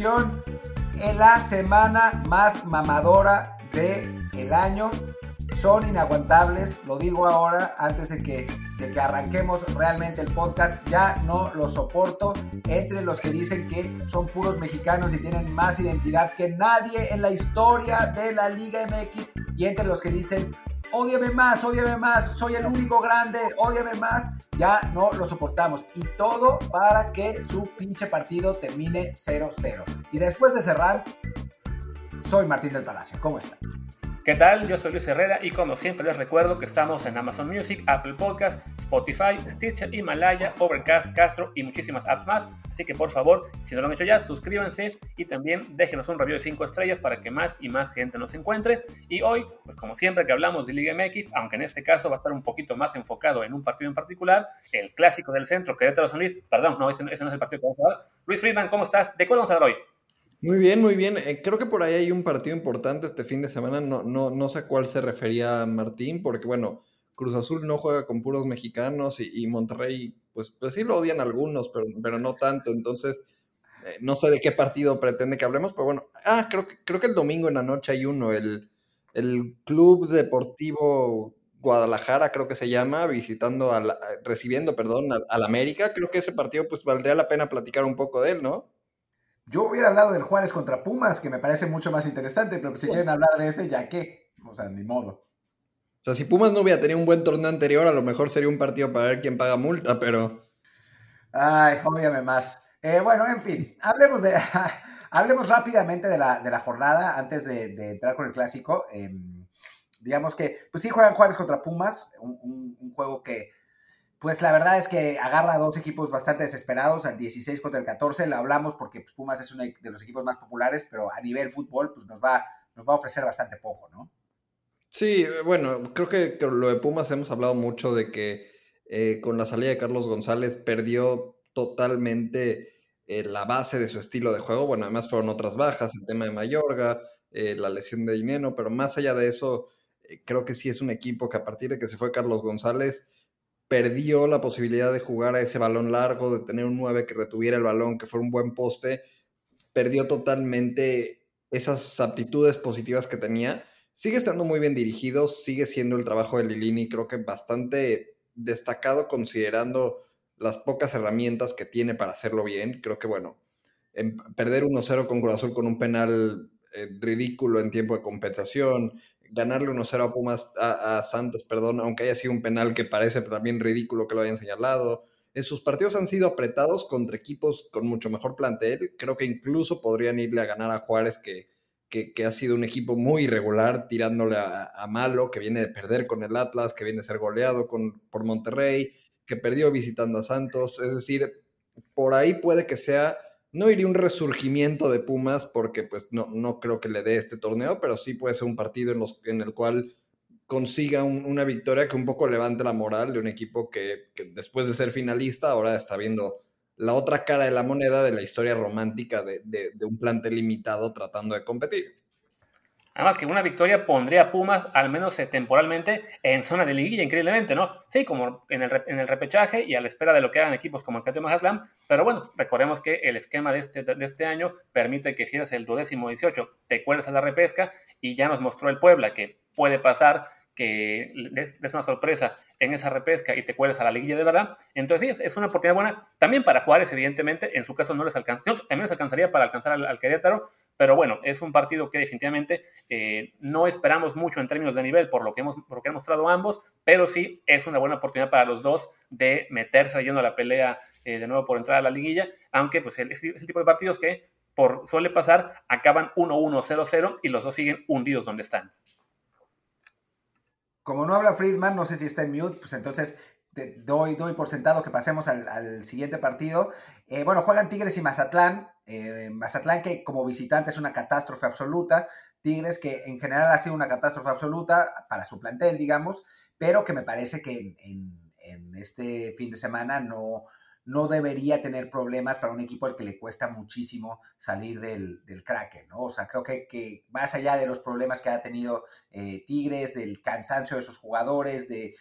en la semana más mamadora del el año. Son inaguantables, lo digo ahora antes de que, de que arranquemos realmente el podcast. Ya no lo soporto entre los que dicen que son puros mexicanos y tienen más identidad que nadie en la historia de la Liga MX y entre los que dicen Ódiame más, ódiame más, soy el único grande, ódiame más, ya no lo soportamos. Y todo para que su pinche partido termine 0-0. Y después de cerrar, soy Martín del Palacio. ¿Cómo están? ¿Qué tal? Yo soy Luis Herrera y como siempre les recuerdo que estamos en Amazon Music, Apple Podcast, Spotify, Stitcher, Himalaya, Overcast, Castro y muchísimas apps más. Así que por favor, si no lo han hecho ya, suscríbanse y también déjenos un review de 5 estrellas para que más y más gente nos encuentre. Y hoy, pues como siempre que hablamos de Liga MX, aunque en este caso va a estar un poquito más enfocado en un partido en particular, el clásico del centro, Querétaro San Luis, perdón, no, ese, no es el partido que vamos a hablar. Luis Friedman, ¿cómo estás? ¿De cuál vamos a hablar hoy? Muy bien, muy bien. Eh, creo que por ahí hay un partido importante este fin de semana. No, no, no sé a cuál se refería Martín, porque bueno, Cruz Azul no juega con puros mexicanos y, Monterrey, pues, pues sí lo odian algunos, pero, pero no tanto. Entonces, eh, no sé de qué partido pretende que hablemos, pero bueno, ah, creo creo que el domingo en la noche hay uno, el, el Club Deportivo Guadalajara, creo que se llama, visitando, a recibiendo, perdón, al, al América. Creo que ese partido, pues valdría la pena platicar un poco de él, ¿no? Yo hubiera hablado del Juárez contra Pumas, que me parece mucho más interesante, pero si quieren hablar de ese, ya que, o sea, ni modo. O sea, si Pumas no hubiera tenido un buen torneo anterior, a lo mejor sería un partido para ver quién paga multa, pero... Ay, obviamente más. Eh, bueno, en fin, hablemos de... hablemos rápidamente de la, de la jornada antes de, entrar con el clásico. Em, digamos que, pues sí, juegan Juárez contra Pumas, un juego que pues la verdad es que agarra a dos equipos bastante desesperados, al 16 contra el 14, lo hablamos porque pues, Pumas es uno de los equipos más populares, pero a nivel fútbol pues nos va, nos va a ofrecer bastante poco, ¿no? Sí, bueno, creo que lo de Pumas hemos hablado mucho de que eh, con la salida de Carlos González perdió totalmente eh, la base de su estilo de juego. Bueno, además fueron otras bajas, el tema de Mayorga, eh, la lesión de Dineno, pero más allá de eso, creo que sí es un equipo que a partir de que se fue Carlos González, perdió la posibilidad de jugar a ese balón largo, de tener un 9 que retuviera el balón, que fuera un buen poste, perdió totalmente esas aptitudes positivas que tenía. Sigue estando muy bien dirigido, sigue siendo el trabajo de Lilini, creo que bastante destacado considerando las pocas herramientas que tiene para hacerlo bien. Creo que, bueno, en perder 1-0 con Cruz Azul con un penal eh, ridículo en tiempo de compensación, ganarle 1-0 a Pumas, a, Santos, perdón, aunque haya sido un penal que parece también ridículo que lo hayan señalado. sus partidos han sido apretados contra equipos con mucho mejor plantel. Creo que incluso podrían irle a ganar a Juárez, que, que, ha sido un equipo muy irregular, tirándole a, Malo, que viene de perder con el Atlas, que viene a ser goleado con, por Monterrey, que perdió visitando a Santos. Es decir, por ahí puede que sea no iría un resurgimiento de Pumas porque pues no, no creo que le dé este torneo, pero sí puede ser un partido en, los, en el cual consiga una victoria que un poco levante la moral de un equipo que, después de ser finalista ahora está viendo la otra cara de la moneda de la historia romántica de, de un plantel limitado tratando de competir. Además que una victoria pondría a Pumas, al menos eh, temporalmente, en zona de liguilla, increíblemente, ¿no? Sí, como en el, en el repechaje y a la espera de lo que hagan equipos como el Catio Mazatlán, pero bueno, recordemos que el esquema de este, este año permite que si eres el duodécimo 18, te cuelgas a la repesca y ya nos mostró el Puebla que puede pasar que es una sorpresa en esa repesca y te cueles a la liguilla de verdad. Entonces, sí, es, una oportunidad buena también para Juárez, evidentemente. En su caso no les alcanza, también les alcanzaría para alcanzar al, Querétaro, pero bueno, es un partido que definitivamente eh, no esperamos mucho en términos de nivel por lo que hemos, por han mostrado ambos, pero sí es una buena oportunidad para los dos de meterse yendo a la pelea eh, de nuevo por entrar a la liguilla, aunque pues es el tipo de partidos que por suele pasar, acaban 1-1, 0-0 y los dos siguen hundidos donde están. Como no habla Friedman, no sé si está en mute, pues entonces doy, doy por sentado que pasemos al, siguiente partido. Eh, bueno, juegan Tigres y Mazatlán. Eh, Mazatlán que como visitante es una catástrofe absoluta. Tigres que en general ha sido una catástrofe absoluta para su plantel, digamos, pero que me parece que en este fin de semana no, no debería tener problemas para un equipo al que le cuesta muchísimo salir del, del ¿no? O sea, creo que, que, más allá de los problemas que ha tenido eh, Tigres, del cansancio de sus jugadores, de,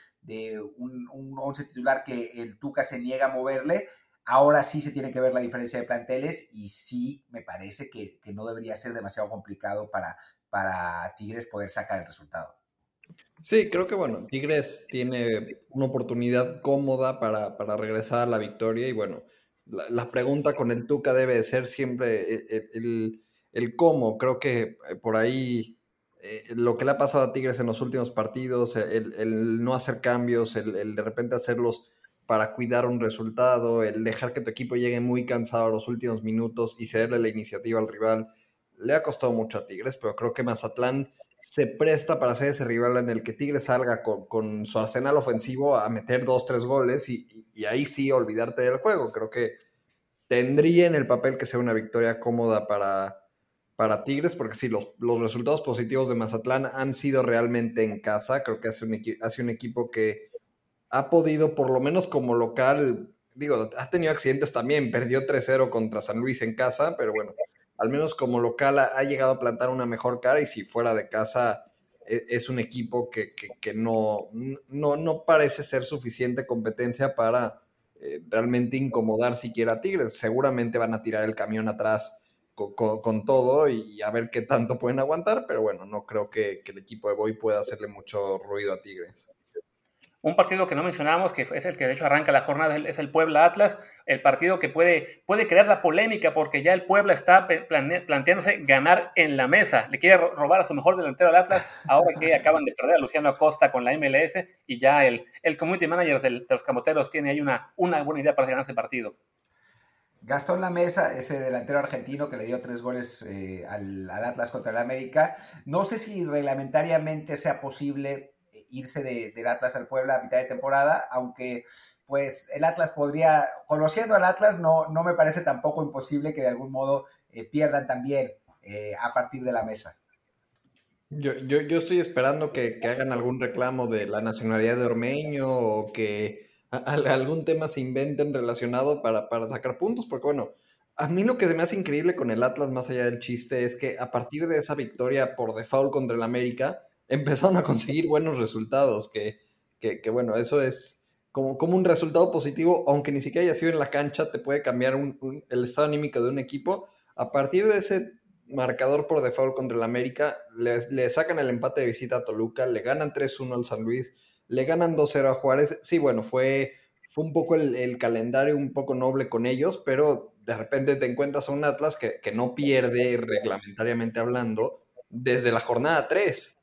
un, once titular que el Tuca se niega a moverle, ahora sí se tiene que ver la diferencia de planteles y sí me parece que, no debería ser demasiado complicado para, para Tigres poder sacar el resultado. Sí, creo que bueno, Tigres tiene una oportunidad cómoda para, regresar a la victoria y bueno, la, pregunta con el Tuca debe ser siempre eh, eh, el, el, cómo. Creo que eh, por ahí lo que le ha pasado a Tigres en los últimos partidos, el, no hacer cambios, el, de repente hacerlos para cuidar un resultado, el dejar que tu equipo llegue muy cansado a los últimos minutos y cederle la iniciativa al rival, le ha costado mucho a Tigres, pero creo que Mazatlán se presta para ser ese rival en el que Tigres salga con, su arsenal ofensivo a meter dos, tres goles y, ahí sí olvidarte del juego. Creo que tendría en el papel que sea una victoria cómoda para, para Tigres, porque sí, los, los, resultados positivos de Mazatlán han sido realmente en casa. Creo que hace un, hace un equipo que ha podido, por lo menos como local, digo, ha tenido accidentes también, perdió 3-0 contra San Luis en casa, pero bueno, al menos como local ha, llegado a plantar una mejor cara y si fuera de casa e, es, un equipo que, no, no, no, parece ser suficiente competencia para eh, realmente incomodar siquiera a Tigres. Seguramente van a tirar el camión atrás con, todo y, a ver qué tanto pueden aguantar, pero bueno, no creo que, el equipo de Boy pueda hacerle mucho ruido a Tigres. Un partido que no mencionamos, que es el que de hecho arranca la jornada, es el Puebla Atlas, el partido que puede, puede crear la polémica porque ya el Puebla está planteándose ganar en la mesa. Le quiere robar a su mejor delantero al Atlas, ahora que acaban de perder a Luciano Acosta con la MLS y ya el, el community manager de los camoteros tiene ahí una, una buena idea para ganar ese partido. Gastón La Mesa, ese delantero argentino que le dio tres goles eh, al, Atlas contra el América. No sé si reglamentariamente sea posible irse de, del Atlas al Puebla a mitad de temporada, aunque pues el Atlas podría, conociendo al Atlas, no, no me parece tampoco imposible que de algún modo eh, pierdan también eh, a partir de la mesa. Yo, yo, yo estoy esperando que, que, hagan algún reclamo de la nacionalidad de Ormeño o que algún tema se inventen relacionado para, para sacar puntos, porque bueno, a mí lo que se me hace increíble con el Atlas, más allá del chiste, es que a partir de esa victoria por default contra el América, empezaron a conseguir buenos resultados, que, que, bueno, eso es como, como, un resultado positivo, aunque ni siquiera haya sido en la cancha, te puede cambiar el estado anímico de un equipo. A partir de ese marcador por default contra el América, le, sacan el empate de visita a Toluca, le ganan 3-1 al San Luis, le ganan 2-0 a Juárez. Sí, bueno, fue, fue un poco el, calendario un poco noble con ellos, pero de repente te encuentras a un Atlas que, que no pierde reglamentariamente hablando desde la jornada 3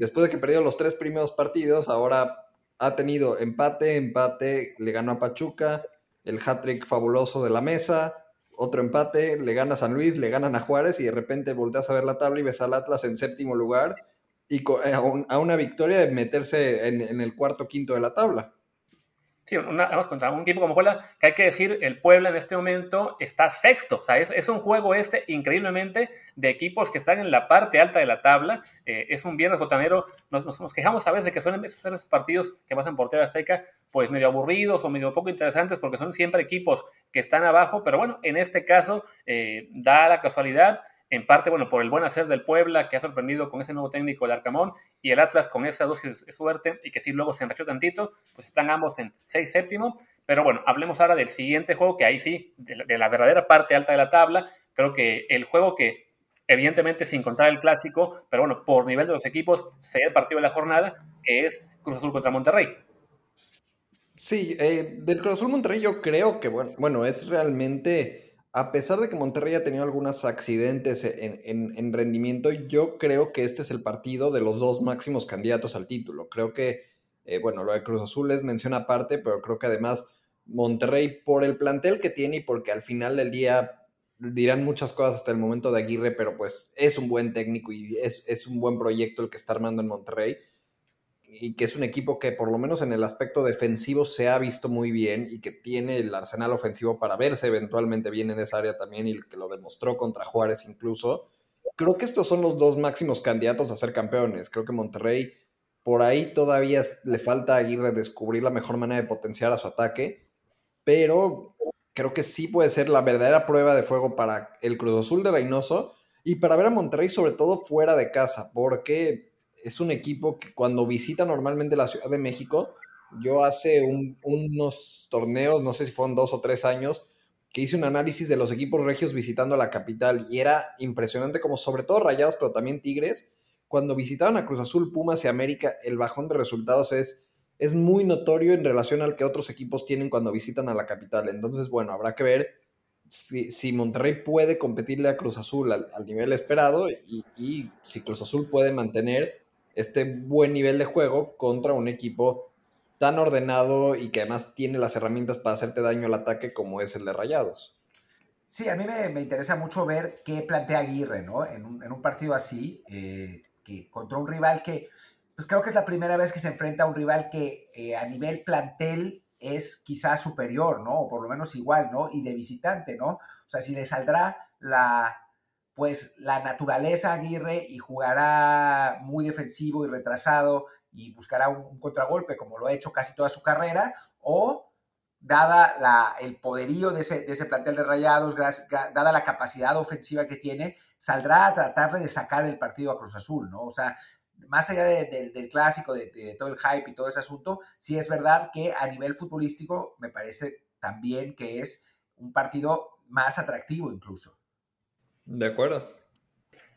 después de que perdió los tres primeros partidos, ahora ha tenido empate, empate, le ganó a Pachuca, el hat-trick fabuloso de la mesa, otro empate, le gana a San Luis, le ganan a Juárez y de repente volteas a ver la tabla y ves al Atlas en séptimo lugar y eh, a, una victoria de meterse en el cuarto quinto de la tabla. Sí, una, contra un equipo como Puebla, que hay que decir, el Puebla en este momento está sexto. O sea, es, un juego este increíblemente de equipos que están en la parte alta de la tabla. Eh, es un viernes botanero. Nos, nos, quejamos a veces de que son esos partidos que pasan por Tierra Azteca, pues medio aburridos o medio poco interesantes porque son siempre equipos que están abajo. Pero bueno, en este caso eh, da la casualidad en parte, bueno, por el buen hacer del Puebla, que ha sorprendido con ese nuevo técnico de Arcamón, y el Atlas con esa dosis de suerte, y que sí luego se enrachó tantito, pues están ambos en 6 séptimo. Pero bueno, hablemos ahora del siguiente juego, que ahí sí, de la, verdadera parte alta de la tabla. Creo que el juego que, evidentemente, sin contar el clásico, pero bueno, por nivel de los equipos, sería el partido de la jornada, que es Cruz Azul contra Monterrey. Sí, eh, del Cruz Azul Monterrey yo creo que, bueno, bueno es realmente a pesar de que Monterrey ha tenido algunos accidentes en, rendimiento, yo creo que este es el partido de los dos máximos candidatos al título. Creo que, eh, bueno, lo de Cruz Azul es mención aparte, pero creo que además Monterrey, por el plantel que tiene y porque al final del día dirán muchas cosas hasta el momento de Aguirre, pero pues es un buen técnico y es, es un buen proyecto el que está armando en Monterrey y que es un equipo que por lo menos en el aspecto defensivo se ha visto muy bien y que tiene el arsenal ofensivo para verse eventualmente bien en esa área también y que lo demostró contra Juárez incluso. Creo que estos son los dos máximos candidatos a ser campeones. Creo que Monterrey por ahí todavía le falta a Aguirre descubrir la mejor manera de potenciar a su ataque, pero creo que sí puede ser la verdadera prueba de fuego para el Cruz Azul de Reynoso y para ver a Monterrey sobre todo fuera de casa, porque es un equipo que cuando visita normalmente la Ciudad de México yo hace unos torneos, no sé si fueron dos o tres años, que hice un análisis de los equipos regios visitando la capital y era impresionante como sobre todo Rayados, pero también Tigres, cuando visitaban a Cruz Azul, Pumas y América, el bajón de resultados es, es muy notorio en relación al que otros equipos tienen cuando visitan a la capital. Entonces, bueno, habrá que ver si, Monterrey puede competirle a Cruz Azul al, nivel esperado y si Cruz Azul puede mantener este buen nivel de juego contra un equipo tan ordenado y que además tiene las herramientas para hacerte daño al ataque como es el de Rayados. Sí, a mí me, interesa mucho ver qué plantea Aguirre, ¿no? En un, partido así, eh, que contra un rival que, pues creo que es la primera vez que se enfrenta a un rival que eh, a nivel plantel es quizás superior, ¿no? O por lo menos igual, ¿no? Y de visitante, ¿no? O sea, si le saldrá la, pues, la naturaleza Aguirre y jugará muy defensivo y retrasado y buscará un, contragolpe como lo ha hecho casi toda su carrera, o dada la, el poderío de ese, de ese plantel de rayados, dada la capacidad ofensiva que tiene, saldrá a tratar de sacar el partido a Cruz Azul, ¿no? O sea, más allá del clásico, de, todo el hype y todo ese asunto, sí es verdad que a nivel futbolístico me parece también que es un partido más atractivo incluso. De acuerdo.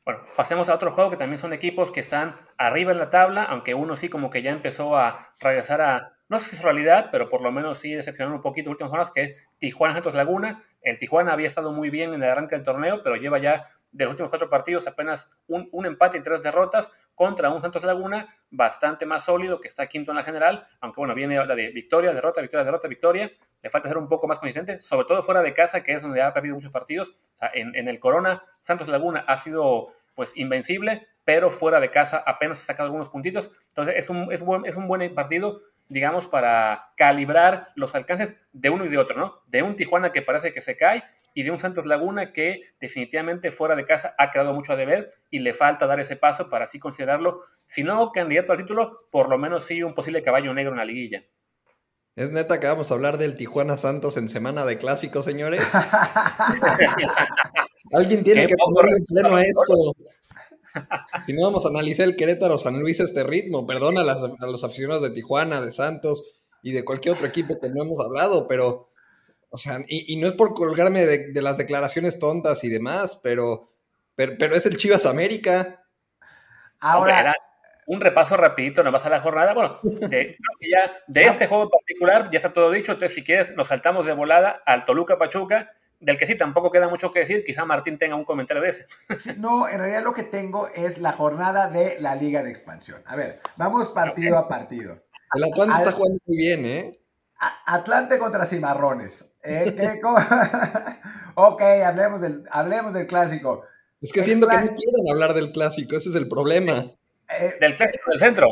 Bueno, pasemos a otro juego que también son equipos que están arriba en la tabla, aunque uno sí como que ya empezó a regresar a, no sé si es realidad, pero por lo menos sí decepcionar un poquito últimas horas, que es Tijuana Santos Laguna. El Tijuana había estado muy bien en el arranque del torneo, pero lleva ya de los últimos cuatro partidos apenas un, un, empate y tres derrotas contra un Santos Laguna bastante más sólido que está quinto en la general, aunque bueno, viene la de victoria, derrota, victoria, derrota, victoria. Le falta ser un poco más consistente, sobre todo fuera de casa, que es donde ha perdido muchos partidos. En, el Corona Santos Laguna ha sido pues invencible, pero fuera de casa apenas ha sacado algunos puntitos. Entonces es un, es buen, es un buen partido, digamos, para calibrar los alcances de uno y de otro, ¿no? De un Tijuana que parece que se cae y de un Santos Laguna que definitivamente fuera de casa ha quedado mucho a deber y le falta dar ese paso para así considerarlo, si no candidato al título, por lo menos sí un posible caballo negro en la liguilla. Es neta que vamos a hablar del Tijuana Santos en semana de clásicos, señores. Alguien tiene que ponerle freno a esto. Si no vamos a analizar el Querétaro San Luis a este ritmo, perdona a, los aficionados de Tijuana, de Santos y de cualquier otro equipo que no hemos hablado, pero, o sea, y, no es por colgarme de, las declaraciones tontas y demás, pero, pero, es el Chivas América. Ahora, un repaso rapidito nomás a la jornada. Bueno, de, de este juego en particular ya está todo dicho, entonces si quieres nos saltamos de volada al Toluca Pachuca del que sí tampoco queda mucho que decir, quizá Martín tenga un comentario de ese. no, en realidad lo que tengo es la jornada de la Liga de Expansión. A ver, vamos partido a partido. El Atlante está jugando muy bien, ¿eh? Atlante contra Cimarrones. Eh, eh, ok, hablemos del, hablemos del clásico. Es que siento que no quieren hablar del clásico, ese es el problema. Eh, del clásico del centro.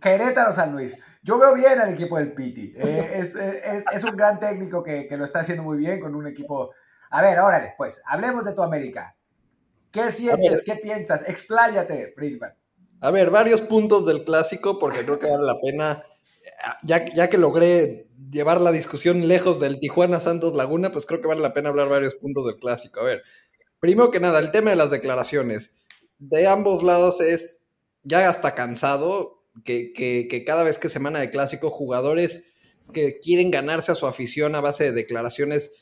Querétaro San Luis. Yo veo bien al equipo del Piti. Eh, es, un gran técnico que, lo está haciendo muy bien con un equipo. A ver, órale, pues, hablemos de tu América. ¿Qué sientes? ¿Qué piensas? Expláyate, Friedman. A ver, varios puntos del clásico, porque creo que vale la pena. Ya, ya que logré llevar la discusión lejos del Tijuana Santos Laguna, pues creo que vale la pena hablar varios puntos del clásico. A ver, primero que nada, el tema de las declaraciones. De ambos lados es ya hasta cansado que, cada vez que semana de clásico, jugadores que quieren ganarse a su afición a base de declaraciones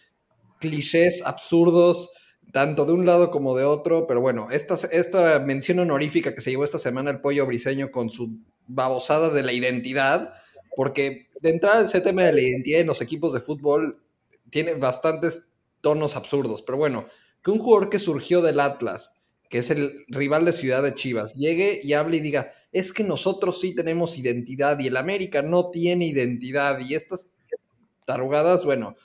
clichés, absurdos, tanto de un lado como de otro, pero bueno, esta, esta mención honorífica que se llevó esta semana el pollo briseño con su babosada de la identidad, porque de entrada ese tema de la identidad en los equipos de fútbol tiene bastantes tonos absurdos, pero bueno, que un jugador que surgió del Atlas, que es el rival de Ciudad de Chivas, llegue y hable y diga, es que nosotros sí tenemos identidad y el América no tiene identidad y estas tarugadas, bueno,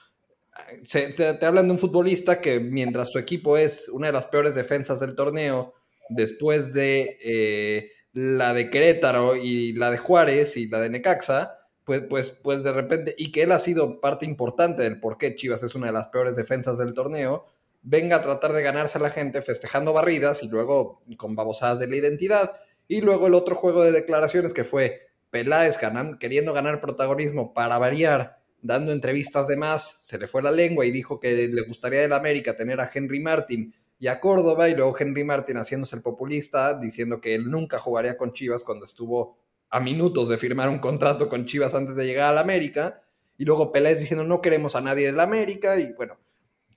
te hablan de un futbolista que mientras su equipo es una de las peores defensas del torneo, después de eh, la de Querétaro y la de Juárez y la de Necaxa, pues, pues, pues de repente, y que él ha sido parte importante del por qué Chivas es una de las peores defensas del torneo, venga a tratar de ganarse a la gente festejando barridas y luego con babosadas de la identidad. Y luego el otro juego de declaraciones que fue Peláez queriendo ganar protagonismo para variar, dando entrevistas de más, se le fue la lengua y dijo que le gustaría del América tener a Henry Martin y a Córdoba, y luego Henry Martin haciéndose el populista, diciendo que él nunca jugaría con Chivas cuando estuvo a minutos de firmar un contrato con Chivas antes de llegar a la América, y luego Peláez diciendo no queremos a nadie de la América, y bueno,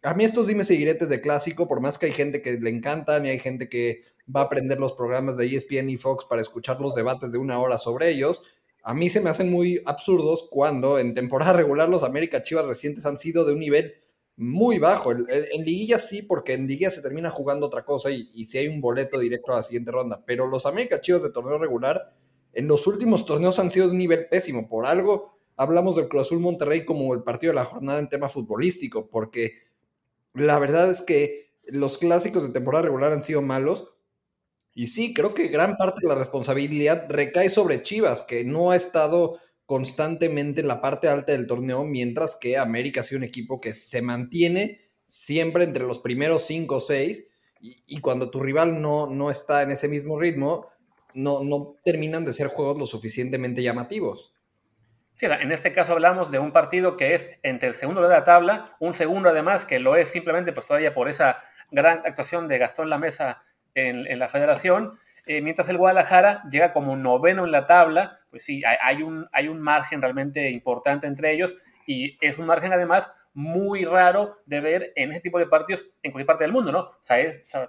a mí estos dime seguiretes de clásico, por más que hay gente que le encantan y hay gente que va a aprender los programas de ESPN y Fox para escuchar los debates de una hora sobre ellos, a mí se me hacen muy absurdos cuando en temporada regular los América Chivas recientes han sido de un nivel muy bajo. En, liguilla sí, porque en liguilla se termina jugando otra cosa y, si hay un boleto directo a la siguiente ronda. Pero los América Chivas de torneo regular en los últimos torneos han sido de un nivel pésimo. Por algo hablamos del Cruz Azul Monterrey como el partido de la jornada en tema futbolístico, porque la verdad es que los clásicos de temporada regular han sido malos. Y sí, creo que gran parte de la responsabilidad recae sobre Chivas, que no ha estado constantemente en la parte alta del torneo, mientras que América ha sido un equipo que se mantiene siempre entre los primeros cinco o seis, y, cuando tu rival no, no está en ese mismo ritmo, no, no terminan de ser juegos lo suficientemente llamativos. En este caso hablamos de un partido que es entre el segundo de la tabla, un segundo además que lo es simplemente pues todavía por esa gran actuación de Gastón La Mesa en, en la federación, eh, mientras el Guadalajara llega como noveno en la tabla, pues sí, hay, un, hay un margen realmente importante entre ellos y es un margen además muy raro de ver en ese tipo de partidos en cualquier parte del mundo, ¿no? O sea,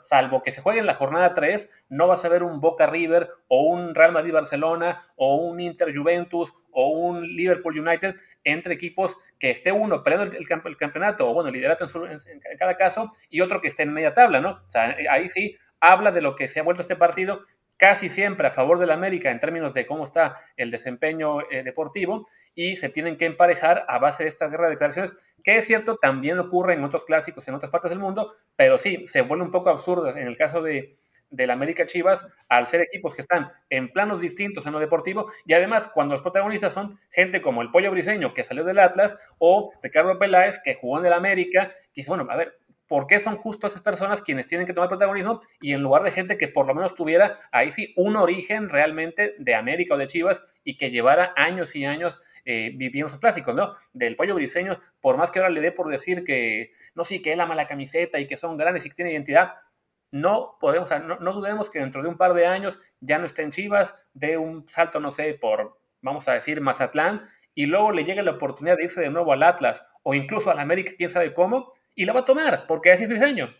salvo que se juegue en la jornada 3, no vas a ver un Boca River o un Real Madrid Barcelona o un Inter Juventus o un Liverpool United entre equipos que esté uno peleando el, campeonato o bueno, liderato en, en, cada caso y otro que esté en media tabla, ¿no? O sea, ahí sí habla de lo que se ha vuelto este partido casi siempre a favor del América en términos de cómo está el desempeño eh, deportivo y se tienen que emparejar a base de esta guerra de declaraciones, que es cierto, también ocurre en otros clásicos en otras partes del mundo, pero sí, se vuelve un poco absurdo en el caso de, del América Chivas al ser equipos que están en planos distintos en lo deportivo y además cuando los protagonistas son gente como el Pollo Briseño que salió del Atlas o Ricardo Peláez que jugó en el América, que dice, bueno, a ver, ¿por qué son justo esas personas quienes tienen que tomar protagonismo? Y en lugar de gente que por lo menos tuviera ahí sí un origen realmente de América o de Chivas y que llevara años y años eh, sus clásicos, ¿no? Del pollo briseño, por más que ahora le dé por decir que no sí, que él ama la camiseta y que son grandes y que tiene identidad, no podemos, no, no dudemos que dentro de un par de años ya no esté en Chivas, de un salto, no sé, por, vamos a decir, Mazatlán, y luego le llegue la oportunidad de irse de nuevo al Atlas o incluso al América, quién sabe cómo, y la va a tomar, porque así es diseño.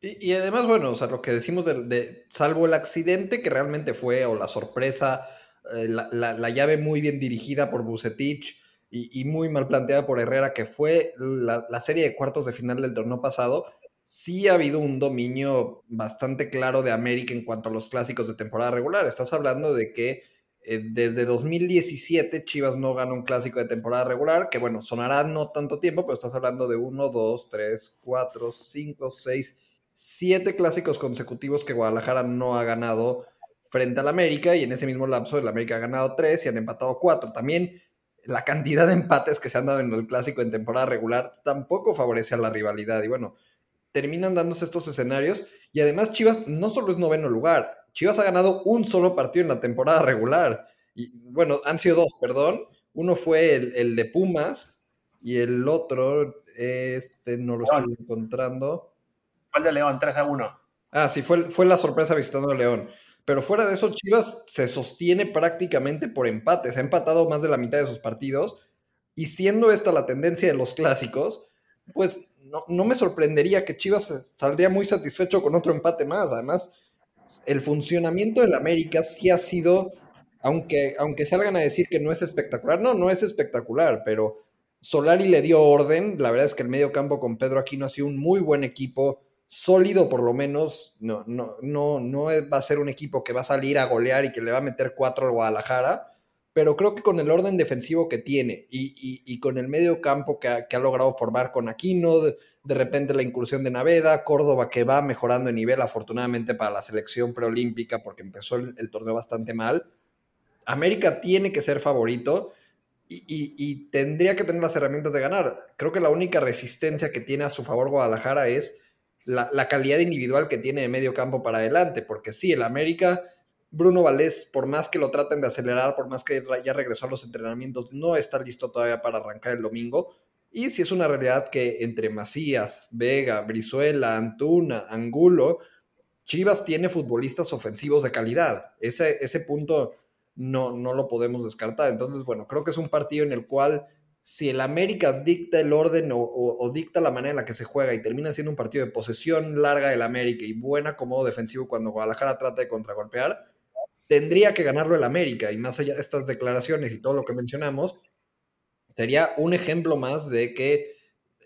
Y, y, además, bueno, o sea, lo que decimos de, salvo el accidente que realmente fue, o la sorpresa, eh, la, la, llave muy bien dirigida por Bucetich y, y, muy mal planteada por Herrera, que fue la, la, serie de cuartos de final del torneo pasado, sí ha habido un dominio bastante claro de América en cuanto a los clásicos de temporada regular. Estás hablando de que eh, desde 2017 Chivas no gana un clásico de temporada regular, que bueno, sonará no tanto tiempo, pero estás hablando de 1, 2, 3, 4, 5, 6, 7 clásicos consecutivos que Guadalajara no ha ganado frente al América y en ese mismo lapso el América ha ganado 3 y han empatado 4. También la cantidad de empates que se han dado en el clásico en temporada regular tampoco favorece a la rivalidad y bueno, terminan dándose estos escenarios y además Chivas no solo es noveno lugar, Chivas ha ganado un solo partido en la temporada regular. Y bueno, han sido dos, perdón. Uno fue el, de Pumas y el otro, este no lo estoy encontrando. ¿Cuál de León? 3 a 1. Ah, sí, fue, fue la sorpresa visitando a León. Pero fuera de eso, Chivas se sostiene prácticamente por empates. Ha empatado más de la mitad de sus partidos. Y siendo esta la tendencia de los clásicos, pues no, no me sorprendería que Chivas saldría muy satisfecho con otro empate más. Además, el funcionamiento del América sí ha sido, aunque, aunque salgan a decir que no es espectacular, no, no es espectacular, pero Solari le dio orden. La verdad es que el medio campo con Pedro Aquino ha sido un muy buen equipo, sólido por lo menos. No, no, no, no va a ser un equipo que va a salir a golear y que le va a meter cuatro al Guadalajara. Pero creo que con el orden defensivo que tiene y, con el medio campo que ha, que ha logrado formar con Aquino, de repente la incursión de Naveda, Córdoba que va mejorando de nivel afortunadamente para la selección preolímpica porque empezó el, torneo bastante mal. América tiene que ser favorito y, tendría que tener las herramientas de ganar. Creo que la única resistencia que tiene a su favor Guadalajara es la, la calidad individual que tiene de medio campo para adelante, porque sí, el América... Bruno Valés, por más que lo traten de acelerar, por más que ya regresó a los entrenamientos, no está listo todavía para arrancar el domingo y si es una realidad que entre Macías, Vega, Brizuela, Antuna, Angulo, Chivas tiene futbolistas ofensivos de calidad. Ese, ese punto no, no lo podemos descartar. Entonces, bueno, creo que es un partido en el cual si el América dicta el orden o, dicta la manera en la que se juega y termina siendo un partido de posesión larga del América y buen acomodo defensivo cuando Guadalajara trata de contragolpear, tendría que ganarlo el América. Y más allá de estas declaraciones y todo lo que mencionamos, sería un ejemplo más de que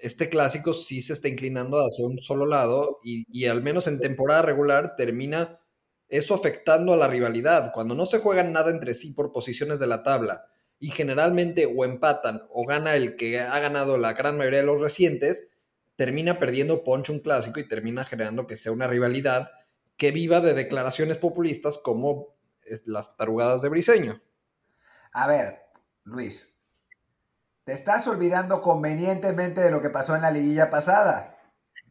este clásico sí se está inclinando hacia un solo lado y, y al menos en temporada regular termina eso afectando a la rivalidad. Cuando no se juegan nada entre sí por posiciones de la tabla y generalmente o empatan o gana el que ha ganado la gran mayoría de los recientes, termina perdiendo Poncho un clásico y termina generando que sea una rivalidad que viva de declaraciones populistas como las tarugadas de Briseño. A ver, Luis, te estás olvidando convenientemente de lo que pasó en la liguilla pasada.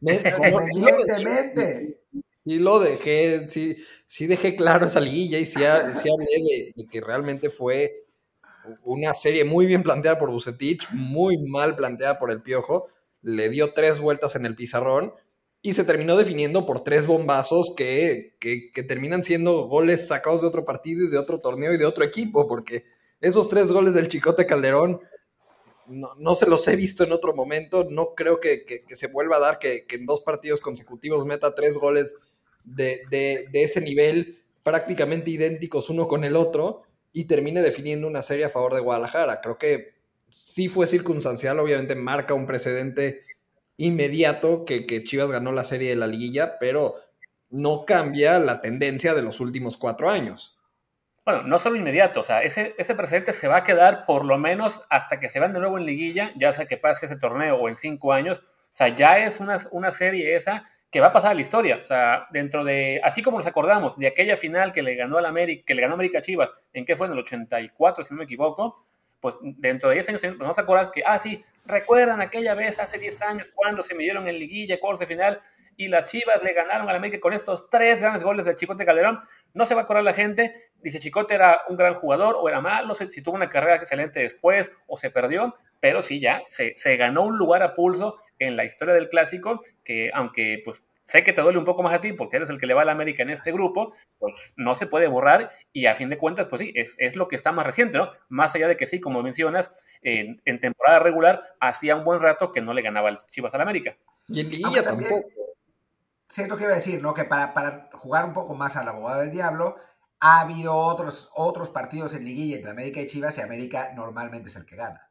convenientemente. Y lo dejé, sí, sí dejé claro esa liguilla y sí, hablé de que realmente fue una serie muy bien planteada por Bucetich, muy mal planteada por el Piojo, le dio tres vueltas en el pizarrón y se terminó definiendo por tres bombazos que, terminan siendo goles sacados de otro partido y de otro torneo y de otro equipo, porque esos tres goles del Chicote Calderón no, se los he visto en otro momento, no creo que, se vuelva a dar que, en dos partidos consecutivos meta tres goles de, de ese nivel prácticamente idénticos uno con el otro y termine definiendo una serie a favor de Guadalajara. Creo que sí fue circunstancial, obviamente marca un precedente inmediato que, Chivas ganó la serie de la liguilla, pero no cambia la tendencia de los últimos cuatro años. Bueno, no solo inmediato, o sea, ese, ese precedente se va a quedar por lo menos hasta que se van de nuevo en liguilla, ya sea que pase ese torneo o en cinco años. O sea, ya es una, una serie esa que va a pasar la historia. O sea, dentro de, así como nos acordamos de aquella final que le ganó al América, que le ganó América Chivas, ¿en qué fue? En el 84, si no me equivoco. Pues dentro de 10 años nos vamos a acordar que, ah, sí, recuerdan aquella vez hace 10 años cuando se midieron en liguilla, cuartos de final, y las Chivas le ganaron al América con estos tres grandes goles del Chicote Calderón. No se va a acordar la gente, dice Chicote era un gran jugador o era malo, si tuvo una carrera excelente después o se perdió, pero sí ya se ganó un lugar a pulso en la historia del clásico, que aunque pues sé que te duele un poco más a ti porque eres el que le va a la América en este grupo, pues no se puede borrar y a fin de cuentas, pues sí, es, lo que está más reciente, ¿no? Más allá de que sí, como mencionas, en, temporada regular hacía un buen rato que no le ganaba el Chivas al América. Y en liguilla tampoco. Siento que iba a decir, ¿no? Que para, para jugar un poco más al abogado del diablo, ha habido otros, otros partidos en liguilla entre América y Chivas y América normalmente es el que gana.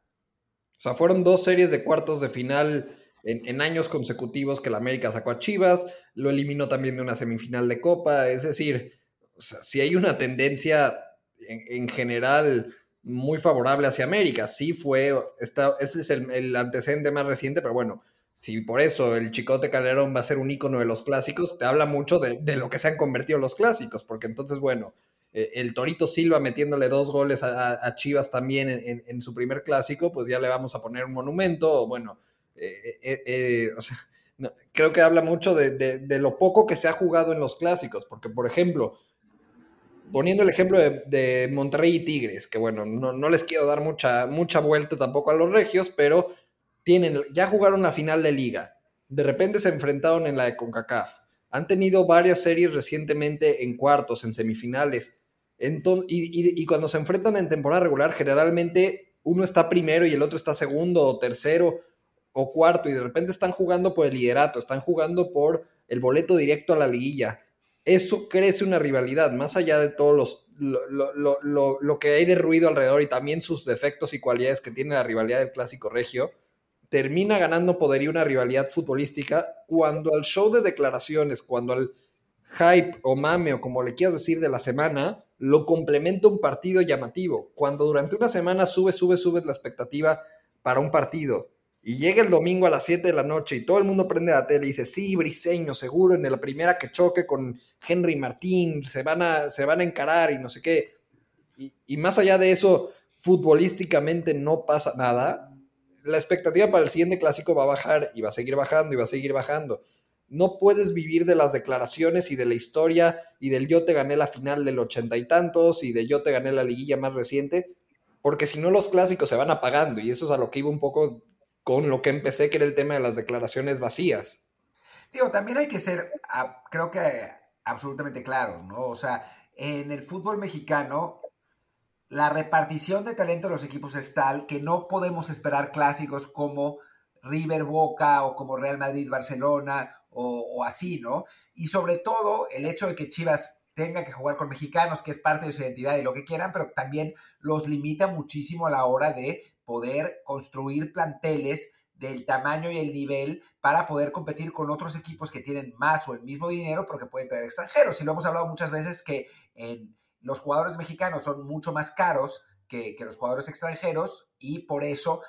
O sea, fueron dos series de cuartos de final en, años consecutivos que la América sacó a Chivas, lo eliminó también de una semifinal de Copa, es decir, si hay una tendencia en, general muy favorable hacia América, sí fue, esta, ese es el, antecedente más reciente, pero bueno, si por eso el Chicote Calderón va a ser un icono de los clásicos, te habla mucho de, lo que se han convertido los clásicos, porque entonces, bueno, eh, el Torito Silva metiéndole dos goles a, Chivas también en, en, su primer clásico, pues ya le vamos a poner un monumento, bueno, eh, eh, eh, creo que habla mucho de, lo poco que se ha jugado en los clásicos, porque por ejemplo, poniendo el ejemplo de, Monterrey y Tigres, que bueno, no, les quiero dar mucha, mucha vuelta tampoco a los regios, pero tienen, ya jugaron la final de liga, de repente se enfrentaron en la de CONCACAF, han tenido varias series recientemente en cuartos, en semifinales, entonces, y, y cuando se enfrentan en temporada regular, generalmente uno está primero y el otro está segundo o tercero, o cuarto y de repente están jugando por el liderato, están jugando por el boleto directo a la liguilla. Eso crece una rivalidad, más allá de todo los, lo, que hay de ruido alrededor y también sus defectos y cualidades que tiene la rivalidad del clásico regio, termina ganando poderío una rivalidad futbolística cuando al show de declaraciones, cuando al hype o mame o como le quieras decir de la semana, lo complementa un partido llamativo. Cuando durante una semana sube, sube, sube la expectativa para un partido y llega el domingo a las 7 de la noche y todo el mundo prende la tele y dice, sí, Briseño, seguro en la primera que choque con Henry Martín, se van a, se van a encarar y no sé qué. Y, más allá de eso, futbolísticamente no pasa nada. La expectativa para el siguiente clásico va a bajar y va a seguir bajando y va a seguir bajando. No puedes vivir de las declaraciones y de la historia y del yo te gané la final del ochenta y tantos y de yo te gané la liguilla más reciente, porque si no los clásicos se van apagando y eso es a lo que iba un poco con lo que empecé, que era el tema de las declaraciones vacías. Digo, también hay que ser, ah, creo que absolutamente claro, ¿no? O sea, en el fútbol mexicano, la repartición de talento de los equipos es tal que no podemos esperar clásicos como River Boca o como Real Madrid Barcelona o, así, ¿no? Y sobre todo el hecho de que Chivas tenga que jugar con mexicanos, que es parte de su identidad y lo que quieran, pero también los limita muchísimo a la hora de poder construir planteles del tamaño y el nivel para poder competir con otros equipos que tienen más o el mismo dinero porque pueden traer extranjeros. Y lo hemos hablado muchas veces que los jugadores mexicanos son mucho más caros que, que los jugadores extranjeros y por eso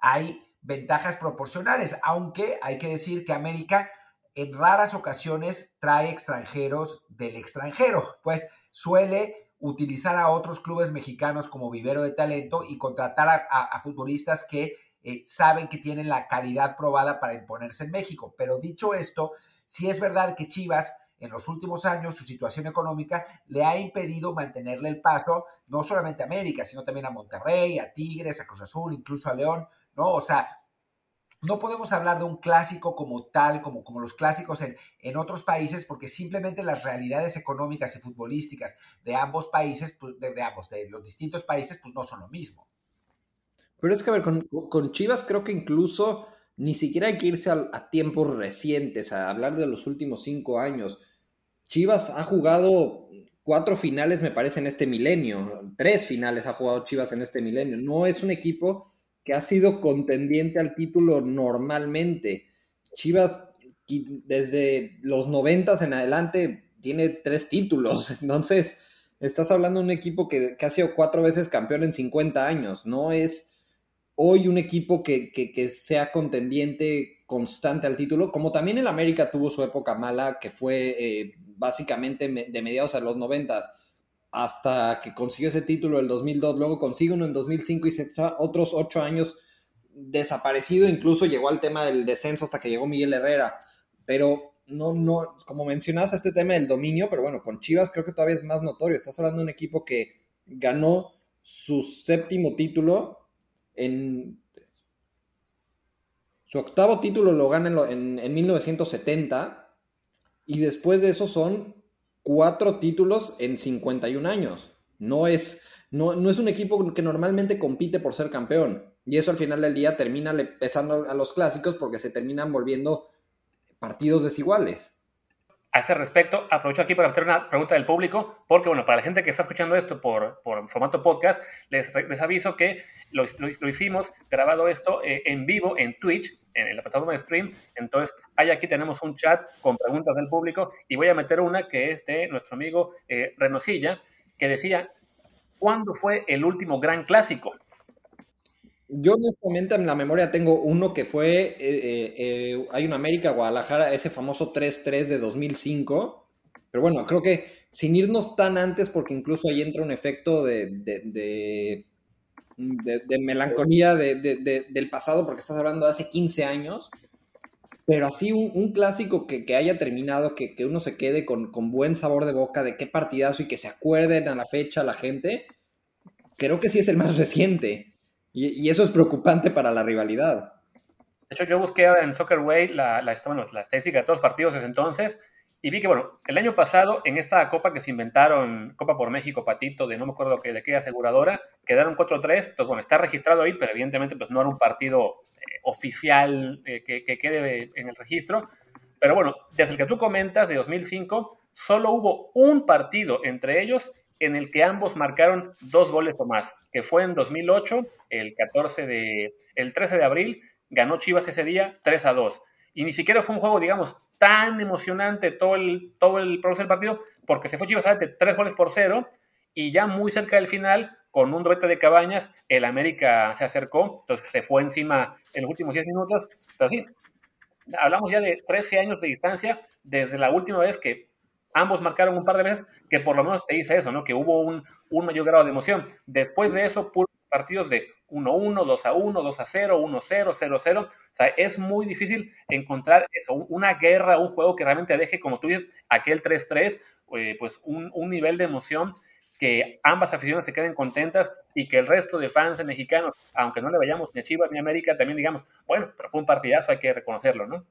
hay ventajas proporcionales, aunque hay que decir que América en raras ocasiones trae extranjeros del extranjero, pues suele utilizar a otros clubes mexicanos como vivero de talento y contratar a, futbolistas que eh, saben que tienen la calidad probada para imponerse en México. Pero dicho esto, sí es verdad que Chivas en los últimos años su situación económica le ha impedido mantenerle el paso no solamente a América, sino también a Monterrey, a Tigres, a Cruz Azul, incluso a León, ¿no? O sea, no podemos hablar de un clásico como tal, como, como los clásicos en, en otros países, porque simplemente las realidades económicas y futbolísticas de ambos países, pues, de, ambos, de los distintos países, pues no son lo mismo. Pero es que, a ver, con, Chivas creo que incluso ni siquiera hay que irse a, a, tiempos recientes, a hablar de los últimos cinco años. Chivas ha jugado cuatro finales, me parece, en este milenio. Tres finales ha jugado Chivas en este milenio. No es un equipo que ha sido contendiente al título normalmente. Chivas desde los noventas en adelante tiene tres títulos, entonces estás hablando de un equipo que, ha sido cuatro veces campeón en 50 años, no es hoy un equipo que, sea contendiente constante al título, como también el América tuvo su época mala, que fue eh, básicamente de mediados a los noventas hasta que consiguió ese título el 2002, luego consigue uno en 2005 y se echa otros ocho años desaparecido, incluso llegó al tema del descenso hasta que llegó Miguel Herrera, pero no, no, como mencionas este tema del dominio, pero bueno, con Chivas creo que todavía es más notorio, estás hablando de un equipo que ganó su séptimo título en... Su octavo título lo gana en, en 1970 y después de eso son cuatro títulos en 51 años. No es, no, no es un equipo que normalmente compite por ser campeón. Y eso al final del día termina pesando a los clásicos porque se terminan volviendo partidos desiguales. A ese respecto, aprovecho aquí para hacer una pregunta del público, porque bueno, para la gente que está escuchando esto por, por formato podcast, les, les aviso que lo, lo, hicimos grabado esto eh, en vivo en Twitch, en la plataforma de stream. Entonces, ahí aquí tenemos un chat con preguntas del público y voy a meter una que es de nuestro amigo eh, Renosilla, que decía, ¿cuándo fue el último gran clásico? Yo honestamente en la memoria tengo uno que fue, eh, eh, hay un América Guadalajara, ese famoso 3-3 de 2005, pero bueno, creo que sin irnos tan antes, porque incluso ahí entra un efecto de, de, melancolía del pasado, porque estás hablando de hace 15 años, pero así un, clásico que, haya terminado, que, uno se quede con, con buen sabor de boca de qué partidazo y que se acuerden a la fecha la gente, creo que sí es el más reciente. Y, eso es preocupante para la rivalidad. De hecho, yo busqué en Soccer Way la, la, la estadística de todos los partidos desde entonces y vi que, bueno, el año pasado en esta copa que se inventaron, Copa por México, Patito, de no me acuerdo que, de qué aseguradora, quedaron 4-3. Entonces, bueno, está registrado ahí, pero evidentemente pues no era un partido eh, oficial eh, que, que, quede en el registro. Pero bueno, desde el que tú comentas, de 2005, solo hubo un partido entre ellos en el que ambos marcaron dos goles o más, que fue en 2008, el 14 de, el 13 de abril, ganó Chivas ese día 3 a 2. Y ni siquiera fue un juego, digamos, tan emocionante todo el, todo el proceso del partido, porque se fue Chivas de tres goles por cero, y ya muy cerca del final, con un doblete de cabañas, el América se acercó, entonces se fue encima en los últimos 10 minutos, pero sí, hablamos ya de 13 años de distancia desde la última vez que ambos marcaron un par de veces, que por lo menos te dice eso, ¿no? Que hubo un, mayor grado de emoción. Después de eso, partidos de 1-1, 2-1, 2-0, 1-0, 0-0. O sea, es muy difícil encontrar eso, una guerra, un juego que realmente deje, como tú dices, aquel 3-3, eh, pues un, nivel de emoción que ambas aficiones se queden contentas y que el resto de fans mexicanos, aunque no le vayamos ni a Chivas ni a América, también digamos, bueno, pero fue un partidazo, hay que reconocerlo, ¿no?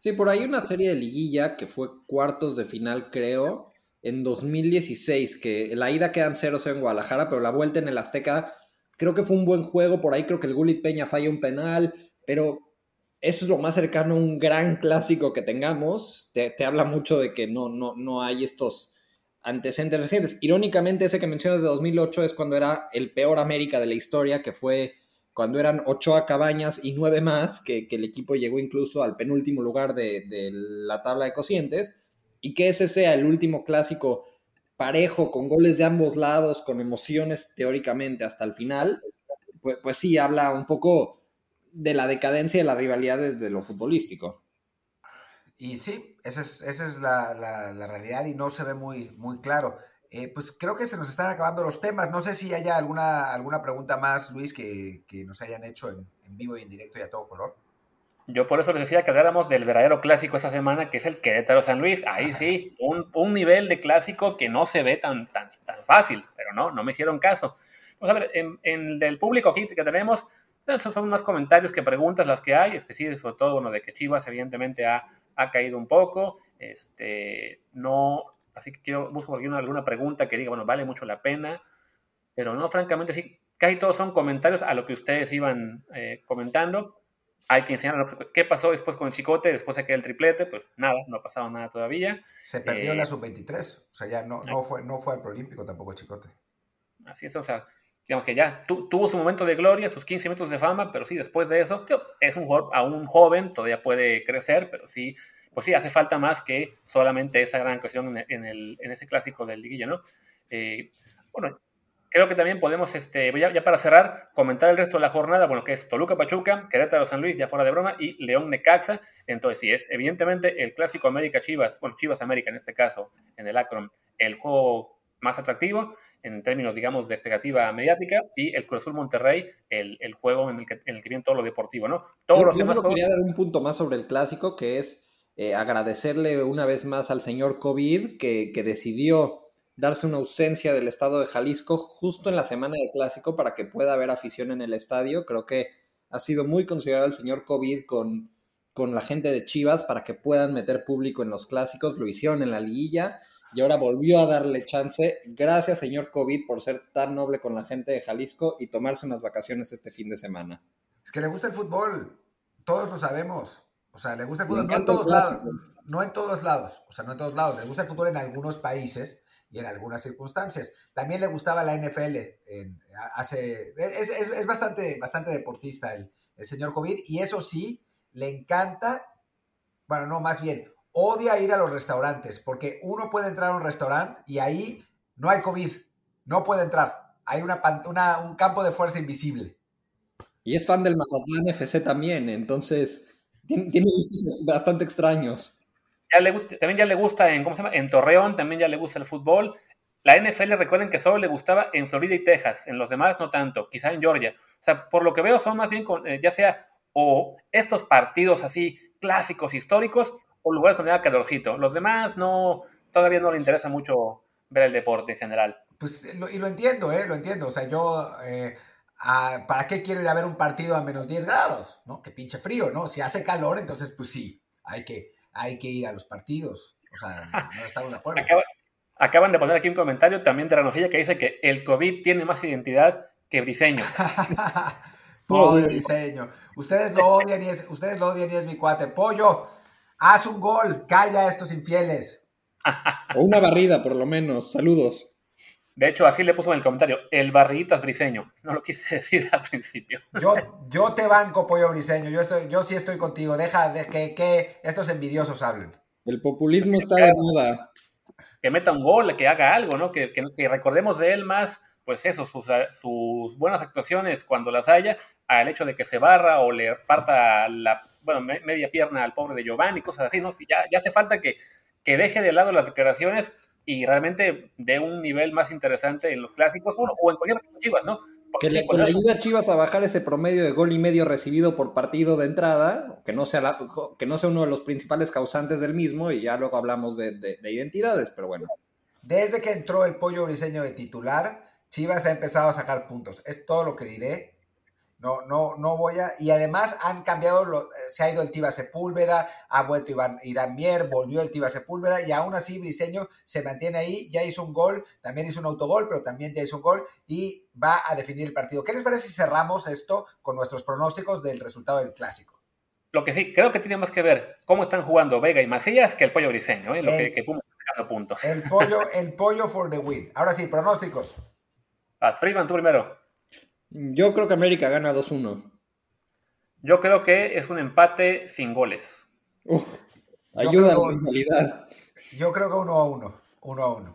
Sí, por ahí una serie de liguilla que fue cuartos de final, creo, en 2016, que la ida quedan 0-0 en Guadalajara, pero la vuelta en el Azteca creo que fue un buen juego, por ahí creo que el Gulit Peña falla un penal, pero eso es lo más cercano a un gran clásico que tengamos, te, habla mucho de que no, no, no hay estos antecedentes recientes. Irónicamente, ese que mencionas de 2008 es cuando era el peor América de la historia, que fue cuando eran Ochoa Cabañas y nueve más, que, el equipo llegó incluso al penúltimo lugar de, de, la tabla de cocientes, y que ese sea el último clásico parejo, con goles de ambos lados, con emociones teóricamente hasta el final, pues, pues sí, habla un poco de la decadencia de la rivalidad desde lo futbolístico. Y sí, esa es, esa es la, la, realidad y no se ve muy, muy claro. Eh, pues creo que se nos están acabando los temas. No sé si haya alguna, alguna pregunta más, Luis, que, que nos hayan hecho en, en, vivo y en directo y a todo color. Yo por eso les decía que habláramos del verdadero clásico esta semana, que es el Querétaro San Luis. Ahí sí, un, un nivel de clásico que no se ve tan, tan, tan fácil, pero no, no me hicieron caso. Vamos a ver, en, en del público aquí que tenemos, esos son más comentarios que preguntas las que hay. Este sí, sobre todo, bueno, de que Chivas evidentemente ha, ha caído un poco. Este, no, así que quiero, busco alguna, alguna pregunta que diga, bueno, vale mucho la pena. Pero no, francamente, sí, casi todos son comentarios a lo que ustedes iban eh, comentando. Hay que enseñar qué pasó después con el Chicote, después de que el triplete, pues nada, no ha pasado nada todavía. Se perdió en la eh, sub-23, o sea, ya no, no, fue, no fue al Prolímpico tampoco Chicote. Así es, o sea, digamos que ya tuvo su momento de gloria, sus 15 minutos de fama, pero sí, después de eso, es un aún joven, todavía puede crecer, pero sí, pues sí, hace falta más que solamente esa gran actuación en, el, en ese clásico del liguilla, ¿no? Eh, bueno, creo que también podemos, este, ya, ya, para cerrar, comentar el resto de la jornada, bueno, que es Toluca Pachuca, Querétaro San Luis, ya fuera de broma, y León Necaxa. Entonces, sí, es evidentemente el clásico América Chivas, bueno, Chivas América en este caso, en el Akron, el juego más atractivo en términos, digamos, de expectativa mediática, y el Cruz Azul Monterrey, el, el, juego en el, que, en el que viene todo lo deportivo, ¿no? Todos los demás quería dar un punto más sobre el clásico, que es eh, agradecerle una vez más al señor COVID que, decidió darse una ausencia del estado de Jalisco justo en la semana del clásico para que pueda haber afición en el estadio. Creo que ha sido muy considerado el señor COVID con, con la gente de Chivas para que puedan meter público en los clásicos. Lo hicieron en la liguilla y ahora volvió a darle chance. Gracias, señor COVID, por ser tan noble con la gente de Jalisco y tomarse unas vacaciones este fin de semana. Es que le gusta el fútbol, todos lo sabemos. O sea, le gusta el fútbol, no en todos lados. No en todos lados, o sea, no en todos lados. Le gusta el fútbol en algunos países y en algunas circunstancias. También le gustaba la NFL. hace, es, bastante, bastante deportista el, el señor COVID y eso sí, le encanta, bueno, no, más bien, odia ir a los restaurantes, porque uno puede entrar a un restaurante y ahí no hay COVID, no puede entrar. Hay una, un campo de fuerza invisible. Y es fan del Mazatlán FC también, entonces tiene, gustos bastante extraños. también ya le gusta en, ¿cómo se llama? En Torreón, también ya le gusta el fútbol. La NFL recuerden que solo le gustaba en Florida y Texas, en los demás no tanto, quizá en Georgia. O sea, por lo que veo son más bien, con, eh, ya sea o estos partidos así clásicos históricos o lugares donde haya calorcito. Los demás no, todavía no le interesa mucho ver el deporte en general. Pues, y lo entiendo, ¿eh? Lo entiendo. O sea, yo, eh, ¿para qué quiero ir a ver un partido a menos 10 grados? ¿No? Que pinche frío, ¿no? Si hace calor, entonces, pues sí, hay que, hay que ir a los partidos. O sea, no estamos de acuerdo. acaban de poner aquí un comentario también de Ranofilla que dice que el COVID tiene más identidad que Briseño. Pobre Briseño. Ustedes lo odian y es, ustedes lo odian y es mi cuate. Pollo, Haz un gol, calla a estos infieles. o una barrida, por lo menos. Saludos. De hecho, así le puso en el comentario, el barriditas briseño. No lo quise decir al principio. Yo, yo te banco, pollo briseño. Yo, estoy, yo sí estoy contigo. Deja de que, que estos envidiosos hablen. El populismo está de moda. Que meta un gol, que haga algo, ¿no? Que, que, recordemos de él más, pues eso, sus, sus buenas actuaciones cuando las haya, al hecho de que se barra o le parta la bueno, media pierna al pobre de Giovanni, cosas así, ¿no? Ya, ya hace falta que, que deje de lado las declaraciones y realmente dé un nivel más interesante en los clásicos, o en cualquier Chivas, ¿no? que le, ayude a Chivas a bajar ese promedio de gol y medio recibido por partido de entrada, que no sea, que no sea uno de los principales causantes del mismo, y ya luego hablamos de, de, identidades, pero bueno. Desde que entró el pollo briseño de titular, Chivas ha empezado a sacar puntos. Es todo lo que diré. No, no, no voy a. Y además han cambiado, lo, se ha ido el Tiba Sepúlveda, ha vuelto Iván, Irán Mier, volvió el Tiba Sepúlveda y aún así Briseño se mantiene ahí, ya hizo un gol, también hizo un autogol, pero también ya hizo un gol y va a definir el partido. ¿Qué les parece si cerramos esto con nuestros pronósticos del resultado del clásico? Lo que sí, creo que tiene más que ver cómo están jugando Vega y Macías que el pollo briseño, ¿eh? lo que, que Pumas está puntos. El pollo, el pollo for the win. Ahora sí, pronósticos. A Freeman, tú primero. Yo creo que América gana 2-1. Yo creo que es un empate sin goles. Uf, ayuda a la realidad. Yo creo que 1 a 1. 1 a 1.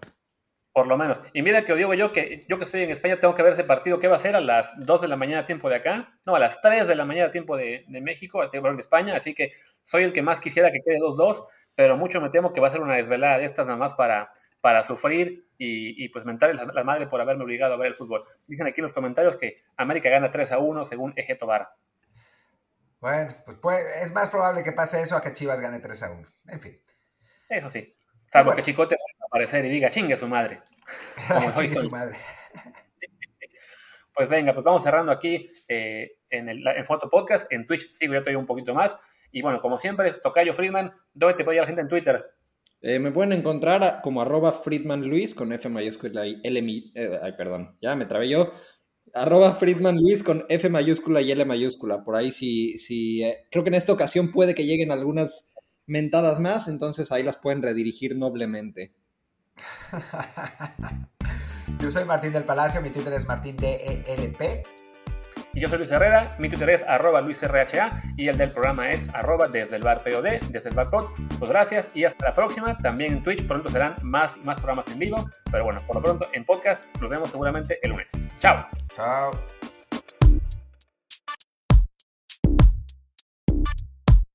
Por lo menos. Y mira que os digo yo que yo que estoy en España tengo que ver ese partido que va a ser a las 2 de la mañana tiempo de acá. No, a las 3 de la mañana tiempo de, de México, a de España. Así que soy el que más quisiera que quede 2-2, pero mucho me temo que va a ser una desvelada de estas nada más para, para sufrir y, y pues mentar la, la, madre por haberme obligado a ver el fútbol. Dicen aquí en los comentarios que América gana 3 a 1 según Eje Tobar. Bueno, pues, pues, es más probable que pase eso a que Chivas gane 3 a 1. En fin. Eso sí. Salvo bueno. que Chicote va a aparecer y diga, chingue su madre. chingue su madre. Pues venga, pues vamos cerrando aquí eh, en el en Foto Podcast. En Twitch sigo ya todavía un poquito más. Y bueno, como siempre, Tocayo Friedman, ¿dónde te puede ir la gente en Twitter? Eh, me pueden encontrar como arroba Friedman Luis con F mayúscula y L eh, ay, perdón, ya me trabé yo. Arroba con F mayúscula y L mayúscula. Por ahí sí, sí eh, creo que en esta ocasión puede que lleguen algunas mentadas más, entonces ahí las pueden redirigir noblemente. Yo soy Martín del Palacio, mi Twitter es Martín DELP. Y yo soy Luis Herrera, mi Twitter es arroba LuisRHA y el del programa es arroba desde el bar POD, desde el bar pod. Pues gracias y hasta la próxima. También en Twitch pronto serán más, más programas en vivo, pero bueno, por lo pronto en podcast nos vemos seguramente el lunes. Chao. Chao.